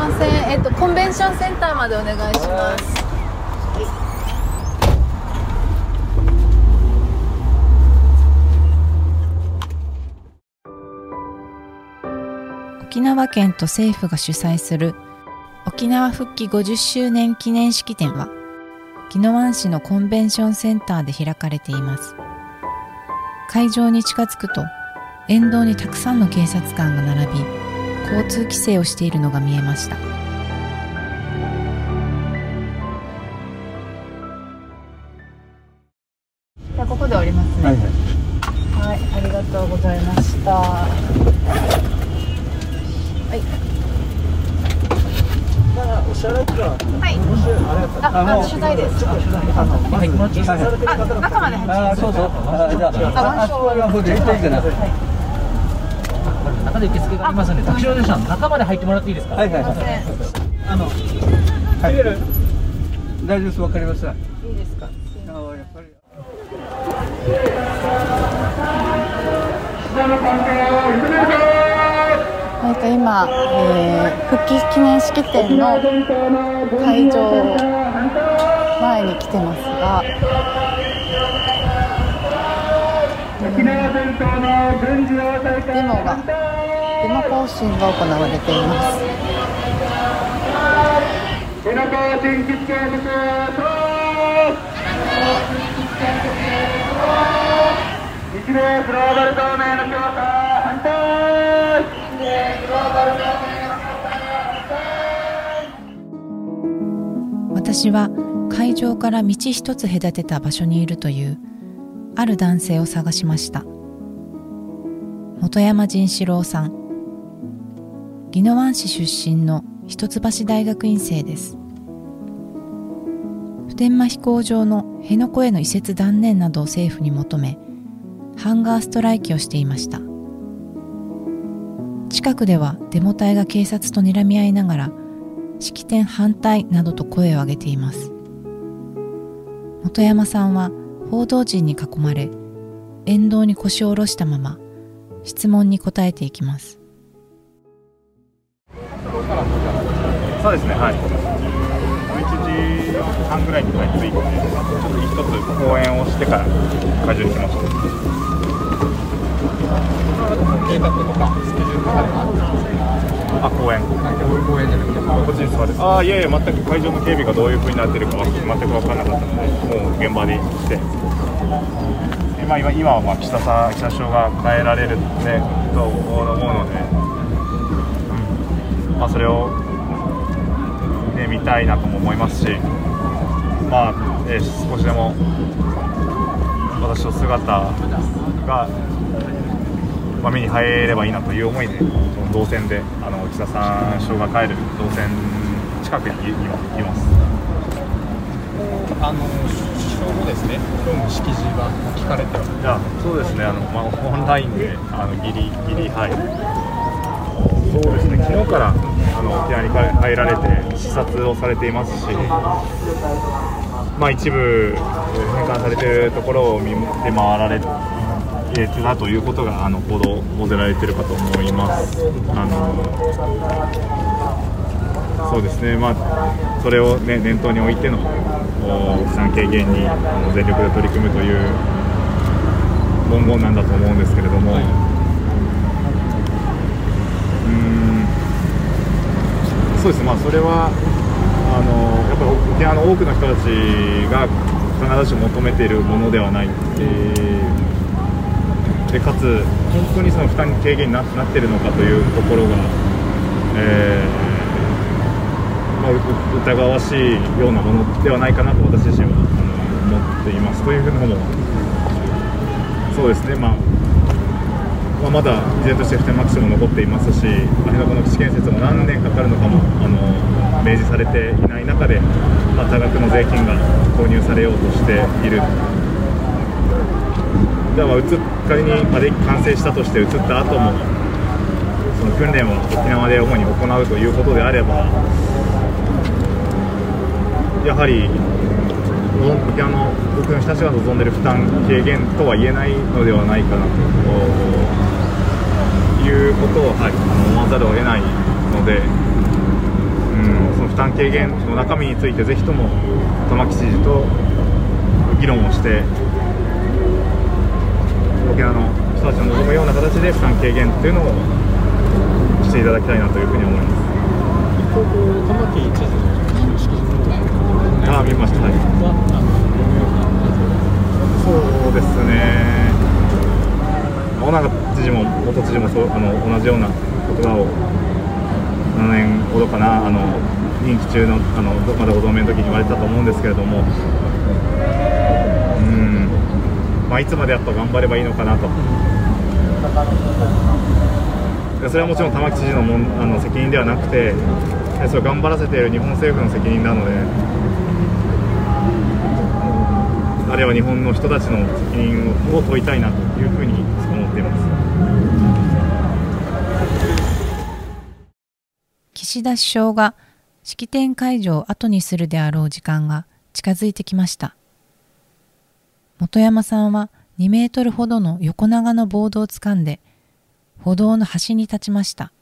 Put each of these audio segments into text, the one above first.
ません。えっとコンベンションセンターまでお願いします。沖縄県と政府が主催する沖縄復帰50周年記念式典は宜野湾市のコンベンションセンターで開かれています。会場に近づくと沿道にたくさんの警察官が並び交通規制をしているのが見えました。じゃあここで降りますね。はいはい。はい、ありがとうございました。はい。お支払いとかはい。もしあれやったら。あ、あ取材です。あのはいはいあ、中まで入ってあそうそう。あじゃああそこはほんで行っていいかな。は受付がありますので、タクシー中まで入ってもらっていいですか？いはいはい。あのはい。大丈夫です。わかりました。いいですか？あやっぱり。えっと今、えー、復帰記念式典の会場前に来てますが、デモがデモ行進が行われています。日米グローバル同盟の強化反対私は会場から道一つ隔てた場所にいるというある男性を探しました本山仁志郎さん宜野湾市出身の一橋大学院生です。普天間飛行場の辺野古への移設断念などを政府に求めハンガーストライキをしていました。近くではデモ隊が警察と睨み合いながら式典反対などと声を上げています。本山さんは報道陣に囲まれ沿道に腰を下ろしたまま質問に答えていきます。そうですね、はい。11時半ぐらいに帰っていて、ちょっと一つ講演をしてから会場に来ました。計画とかスケジュールとかあ、講演。講演じゃなくて、こっちに座る。ああ、いやいや、全く会場の警備がどういう風になってるかは全く分からなかったので、もう現場に来て。でまあ、今今はまあ岸田さん、岸田首相が変えられる、ね、と思うので、うんまあ、それをね、見たいなとも思いますし、まあえー少しでも私の姿が、まあ、目に入ればいいなという思いで、その動線であの岸田さん首相が帰る動線近くに今います。あの正午ですね、今日の式辞は聞かれてはいやそうですね、あのまあ、オンラインであのギリギリはい。そうですね、昨日からあの沖縄に入られて視察をされていますし、まあ、一部返還されているところを見て回られてたということがあの報道報じられているかと思います。あのそうですね、まあ、それを、ね、念頭に置いての負担軽減に全力で取り組むという文言なんだと思うんですけれども、うーんそうですね、まあ、それはあのやっぱり沖縄の多くの人たちが必ずしも求めているものではない。えーでかつ、本当にその負担軽減にななっているのかというところが、えーまあ、疑わしいようなものではないかなと私自身はあの思っています。というふうなのもそうですね、まあまあ、まだ依然として普天間基地も残っていますし、辺野古の基地建設も何年かかるのかもあの明示されていない中で、まあ、多額の税金が投入されようとしている。では、移っ仮にまで完成したとして移った後も、その訓練を沖縄で主に行うということであれば、やはり沖縄の多くの人たちが望んでいる負担軽減とは言えないのではないかなということを、はい、思わざるを得ないので、その負担軽減の中身についてぜひとも玉城知事と議論をして沖縄の人たちの望むような形で負担軽減っていうのをしていただきたいなというふうに思います。一方、玉城知事の式辞あ見ました、そうですね、尾長知事も元知事もそうあの同じような言葉を7年ほどかな、あの任期中のあのまだご同盟の時に言われたと思うんですけれども、うん。まあ、いつまでやっと頑張ればいいのかなと。それはもちろん玉城知事のもんあの責任ではなくて、それを頑張らせている日本政府の責任なので、あるいは日本の人たちの責任を問いたいなというふうに思っています。岸田首相が式典会場を後にするであろう時間が近づいてきました。本山さんは2メートルほどの横長のボードをつかんで歩道の端に立ちました。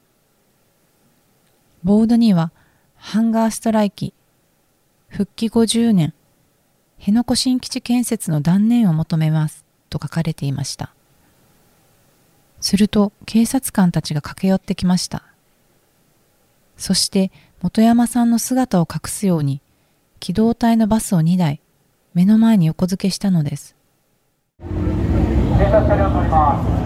ボードにはハンガーストライキ復帰50年辺野古新基地建設の断念を求めますと書かれていましたすると警察官たちが駆け寄ってきましたそして本山さんの姿を隠すように機動隊のバスを2台目の前に横付けしたのです警察車両を取ります。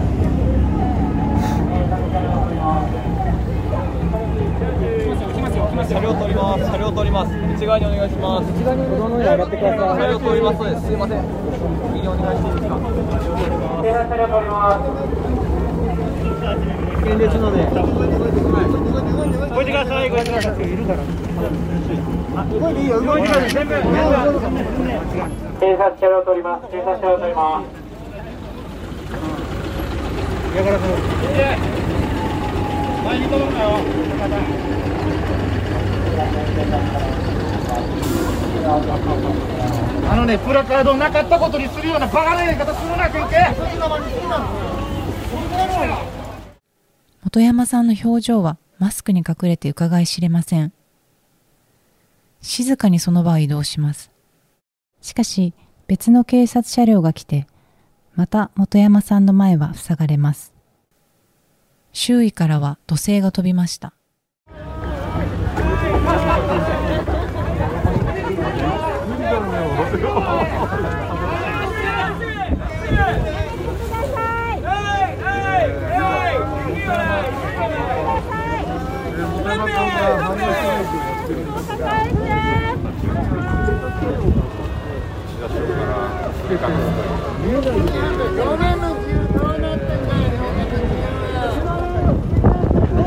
車両取ります。車両取ります。内側にお願いします。内側に歩道の上に上がってください。車両取ります。す。すいません。右にお願いしていいですか？警察車両を取ります。現列ので。動いてください。動いてください。いるから。動いていいよ。動いてください。全部。警察車両を取ります。警察車両を取ります。前に届くなよ。あのね、プラカードをなかったことにするようなバカなやり方するな、県警。本山さんの表情はマスクに隠れて伺い知れません。静かにその場を移動します。しかし別の警察車両が来てまた本山さんの前は塞がれます。周囲からは土星が飛びました。ど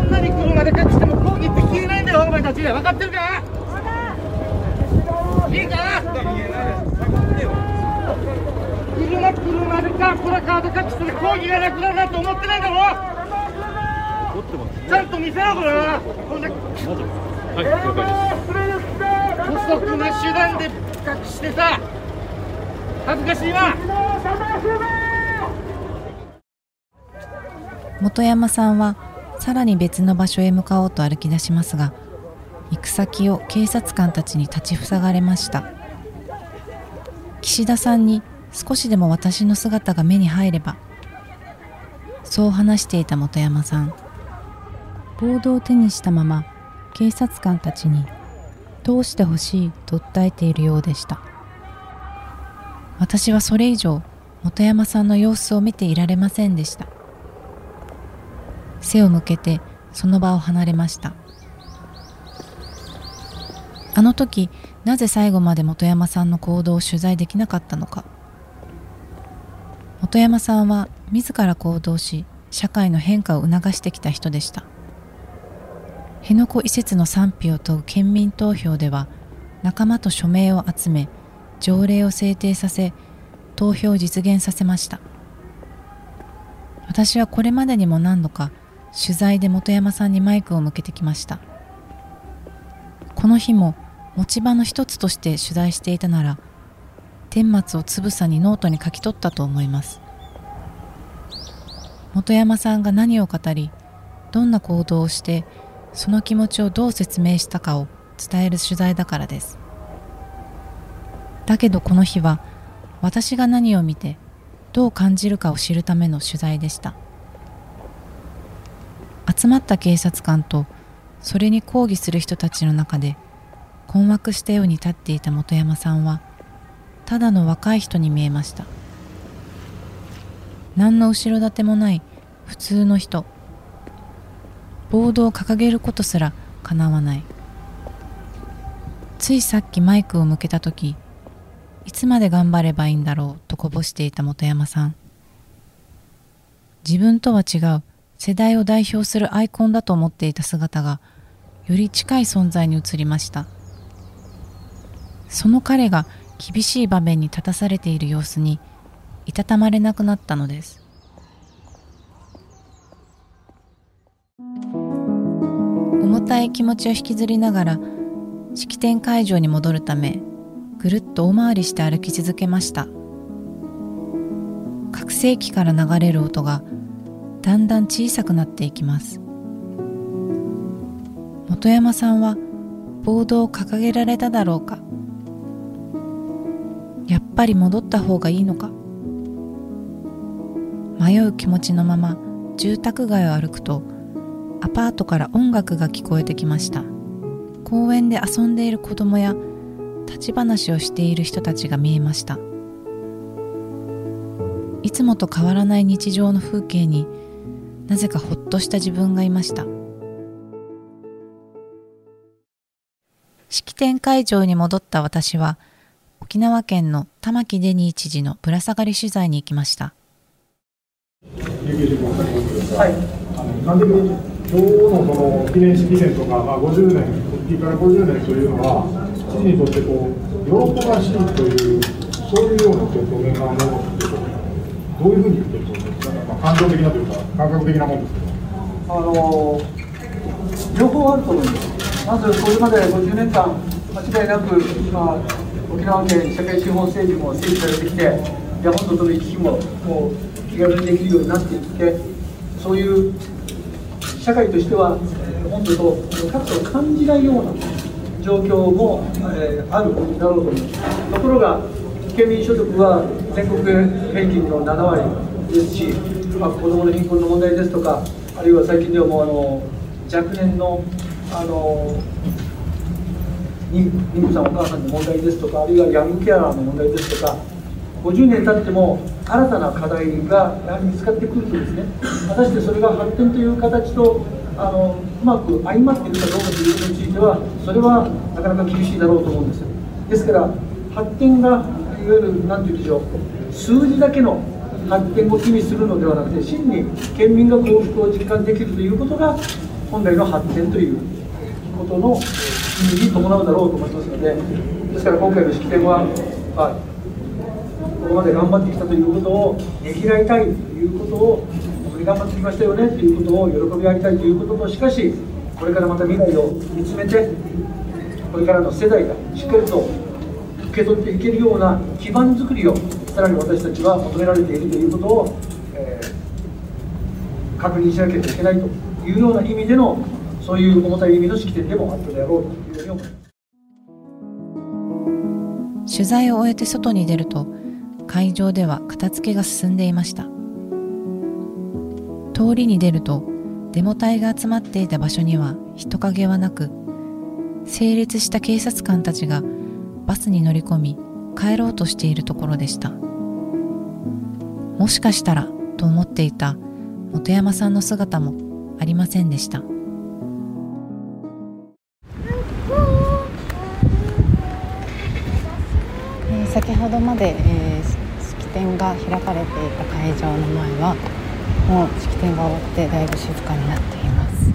んなに車で隠しても抗議って消えないんだよ、お前たち。分かってるか？いいか？車、車でか、プラカード隠して抗議がなくなるなんて思ってないだろ？ちゃんと見せろ、これは。こんなはい了解です姑息な手段で隠してさ、恥ずかしいわ。本山さんはさらに別の場所へ向かおうと歩き出しますが行く先を警察官たちに立ちふさがれました。岸田さんに少しでも私の姿が目に入ればそう話していた本山さん。ボードを手にしたまま警察官たちに通してほしいと訴えているようでした。私はそれ以上本山さんの様子を見ていられませんでした。背を向けてその場を離れました。あの時なぜ最後まで本山さんの行動を取材できなかったのか。本山さんは自ら行動し社会の変化を促してきた人でした。辺野古移設の賛否を問う県民投票では仲間と署名を集め条例を制定させ投票を実現させました。私はこれまでにも何度か取材で本山さんにマイクを向けてきました。この日も持ち場の一つとして取材していたなら顛末をつぶさにノートに書き取ったと思います。本山さんが何を語りどんな行動をしてその気持ちをどう説明したかを伝える取材だからです。だけどこの日は私が何を見てどう感じるかを知るための取材でした。集まった警察官とそれに抗議する人たちの中で困惑したように立っていた本山さんはただの若い人に見えました。何の後ろ盾もない普通の人。ボードを掲げることすらかなわない。ついさっきマイクを向けた時いつまで頑張ればいいんだろうとこぼしていた本山さん。自分とは違う世代を代表するアイコンだと思っていた姿がより近い存在に移りました。その彼が厳しい場面に立たされている様子にいたたまれなくなったのです。重たい気持ちを引きずりながら式典会場に戻るためぐるっと大回りして歩き続けました。拡声器から流れる音がだんだん小さくなっていきます。本山さんはボードを掲げられただろうか。やっぱり戻った方がいいのか？迷う気持ちのまま住宅街を歩くとアパートから音楽が聞こえてきました。公園で遊んでいる子供や立ち話をしている人たちが見えました。いつもと変わらない日常の風景になぜかほっとした自分がいました。式典会場に戻った私は沖縄県の玉城デニー知事のぶら下がり取材に行きました。はい、あのなんで今日のその記念式典とか、まあ、50年、復帰から50年というのは、知事にとってこう喜ばしいという、そういうような受け止めがものでしょうか、どういうふうに受け止めますか、まあ、感情的なというか、感覚的なもんですけど。あの両方あると思います。まずこれまで50年間、間違いなく今、沖縄県社会資本政治も整備されてきて、いや本土との行き来ももう気軽にできるようになっていって、そういう社会としては、本土と格差を感じないような状況も、えーあるだろうと思います。ところが、県民所得は全国平均の7割ですし、まあ、子どもの貧困の問題ですとか、あるいは最近ではもうあの若年のあの妊婦さん、お母さんの問題ですとか、あるいはヤングケアラーの問題ですとか、50年経っても新たな課題がやはり見つかってくるとですね、果たしてそれが発展という形とあのうまく相まっているかどうかということについては、それはなかなか厳しいだろうと思うんです。ですから、発展がいわゆるなんていうんでしょう、数字だけの発展を意味するのではなくて、真に県民が幸福を実感できるということが、本来の発展ということのに伴うだろうと思いますので、ですから今回の式典は、まあここまで頑張ってきたということをねぎらいたいということを、本当に頑張ってきましたよねということを喜び合いたいということと、しかし、これからまた未来を見つめて、これからの世代がしっかりと受け取っていけるような基盤づくりを、さらに私たちは求められているということを、えー確認しなければいけないというような意味での、そういう重たい意味の式典でもあったであろうと。に思います。取材を終えて外に出ると会場では片付けが進んでいました通りに出るとデモ隊が集まっていた場所には人影はなく整列した警察官たちがバスに乗り込み帰ろうとしているところでしたもしかしたらと思っていた本山さんの姿もありませんでした先ほどまで、えー式典が開かれていた会場の前はもう式典が終わってだいぶ静かになっています。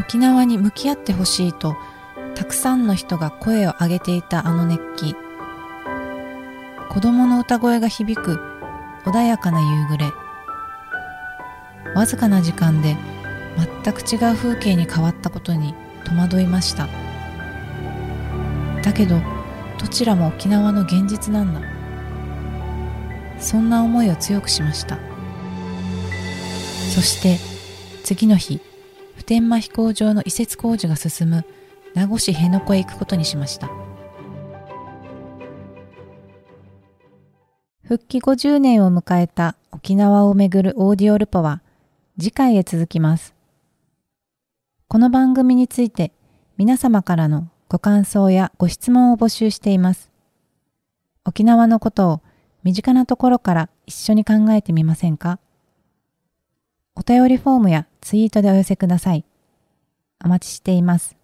沖縄に向き合ってほしいとたくさんの人が声を上げていたあの熱気。子供の歌声が響く穏やかな夕暮れ。わずかな時間で全く違う風景に変わったことに戸惑いました。だけどどちらも沖縄の現実なんだ。そんな思いを強くしました。そして次の日普天間飛行場の移設工事が進む名護市辺野古へ行くことにしました復帰50年を迎えた沖縄をめぐるオーディオルポは次回へ続きますこの番組について皆様からのご感想やご質問を募集しています沖縄のことを身近なところから一緒に考えてみませんか？お便りフォームやツイートでお寄せください。お待ちしています。